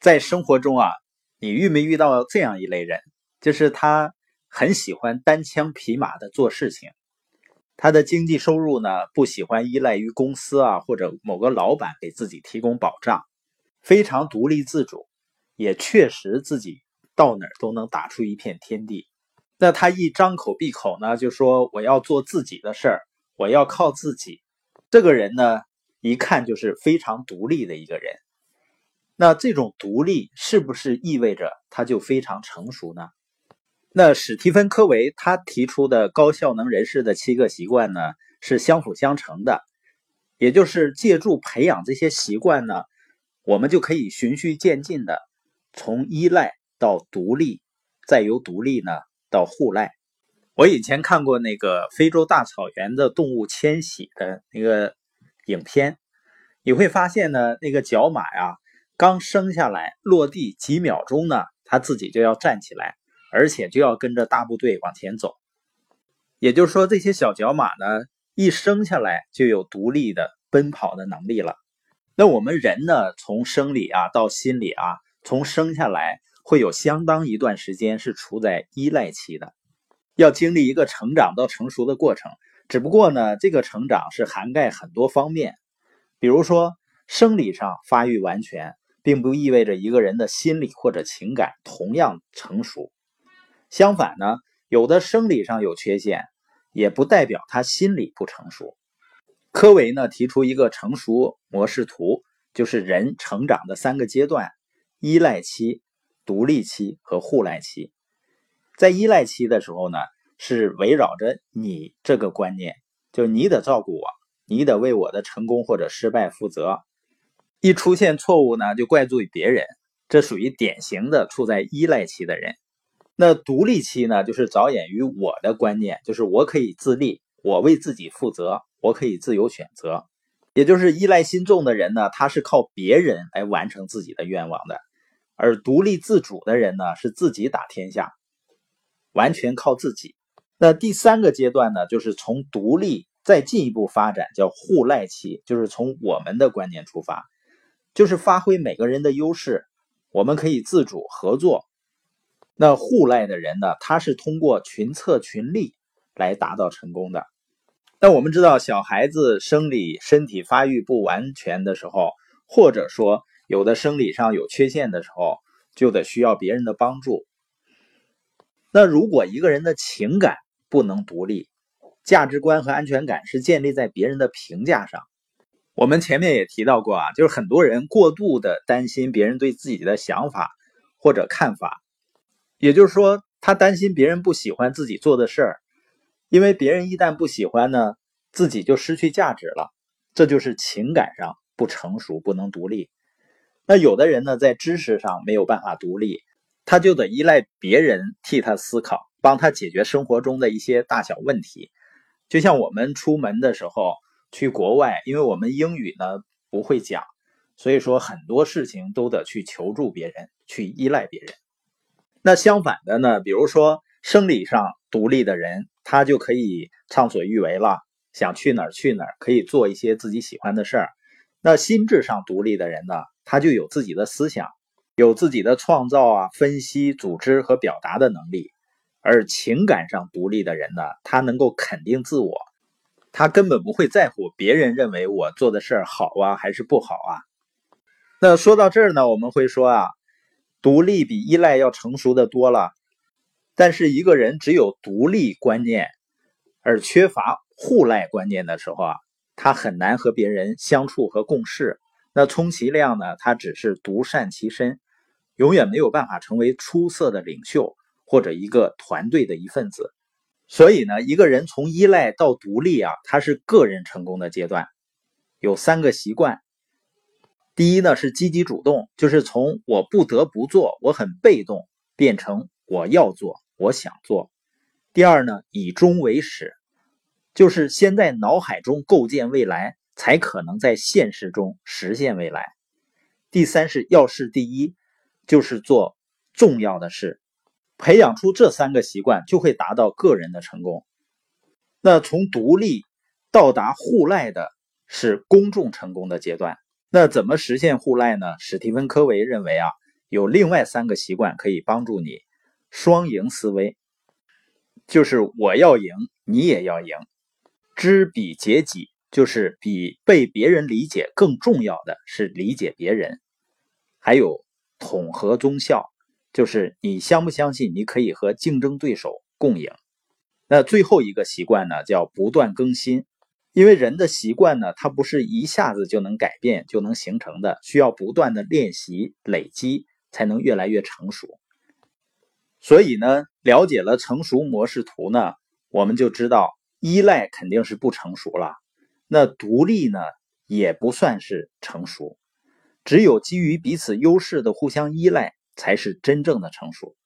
在生活中啊，你遇没遇到这样一类人？就是他很喜欢单枪匹马的做事情，他的经济收入呢不喜欢依赖于公司啊或者某个老板给自己提供保障，非常独立自主，也确实自己到哪儿都能打出一片天地。那他一张口闭口呢就说我要做自己的事儿，我要靠自己。这个人呢一看就是非常独立的一个人。那这种独立是不是意味着他就非常成熟呢？那史蒂芬·科维他提出的高效能人士的七个习惯呢，是相辅相成的，也就是借助培养这些习惯呢，我们就可以循序渐进的从依赖到独立，再由独立呢到互赖。我以前看过那个非洲大草原的动物迁徙的那个影片，你会发现呢，那个角马呀。刚生下来落地几秒钟呢，他自己就要站起来，而且就要跟着大部队往前走。也就是说，这些小角马呢，一生下来就有独立的奔跑的能力了。那我们人呢，从生理啊到心理啊，从生下来会有相当一段时间是处在依赖期的，要经历一个成长到成熟的过程。只不过呢，这个成长是涵盖很多方面，比如说生理上发育完全。并不意味着一个人的心理或者情感同样成熟。相反呢，有的生理上有缺陷，也不代表他心理不成熟。科维呢提出一个成熟模式图，就是人成长的三个阶段：依赖期、独立期和互赖期。在依赖期的时候呢，是围绕着你这个观念，就你得照顾我，你得为我的成功或者失败负责。一出现错误呢，就怪罪别人，这属于典型的处在依赖期的人。那独立期呢，就是着眼于我的观念，就是我可以自立，我为自己负责，我可以自由选择。也就是依赖心重的人呢，他是靠别人来完成自己的愿望的；而独立自主的人呢，是自己打天下，完全靠自己。那第三个阶段呢，就是从独立再进一步发展，叫互赖期，就是从我们的观念出发。就是发挥每个人的优势，我们可以自主合作。那互赖的人呢？他是通过群策群力来达到成功的。那我们知道，小孩子生理身体发育不完全的时候，或者说有的生理上有缺陷的时候，就得需要别人的帮助。那如果一个人的情感不能独立，价值观和安全感是建立在别人的评价上。我们前面也提到过啊，就是很多人过度的担心别人对自己的想法或者看法，也就是说，他担心别人不喜欢自己做的事儿，因为别人一旦不喜欢呢，自己就失去价值了。这就是情感上不成熟，不能独立。那有的人呢，在知识上没有办法独立，他就得依赖别人替他思考，帮他解决生活中的一些大小问题。就像我们出门的时候。去国外，因为我们英语呢不会讲，所以说很多事情都得去求助别人，去依赖别人。那相反的呢，比如说生理上独立的人，他就可以畅所欲为了，想去哪儿去哪儿，可以做一些自己喜欢的事儿。那心智上独立的人呢，他就有自己的思想，有自己的创造啊、分析、组织和表达的能力。而情感上独立的人呢，他能够肯定自我。他根本不会在乎别人认为我做的事儿好啊还是不好啊。那说到这儿呢，我们会说啊，独立比依赖要成熟的多了。但是一个人只有独立观念而缺乏互赖观念的时候啊，他很难和别人相处和共事。那充其量呢，他只是独善其身，永远没有办法成为出色的领袖或者一个团队的一份子。所以呢，一个人从依赖到独立啊，他是个人成功的阶段，有三个习惯。第一呢是积极主动，就是从我不得不做，我很被动，变成我要做，我想做。第二呢，以终为始，就是先在脑海中构建未来，才可能在现实中实现未来。第三是要事第一，就是做重要的事。培养出这三个习惯，就会达到个人的成功。那从独立到达互赖的是公众成功的阶段。那怎么实现互赖呢？史蒂芬·科维认为啊，有另外三个习惯可以帮助你双赢思维，就是我要赢，你也要赢。知彼解己，就是比被别人理解更重要的是理解别人。还有统合综效，就是你相不相信你可以和竞争对手共赢。那最后一个习惯呢，叫不断更新。因为人的习惯呢，它不是一下子就能改变、就能形成的，需要不断的练习、累积，才能越来越成熟。所以呢，了解了成熟模式图呢，我们就知道依赖肯定是不成熟了。那独立呢，也不算是成熟。只有基于彼此优势的互相依赖，才是真正的成熟。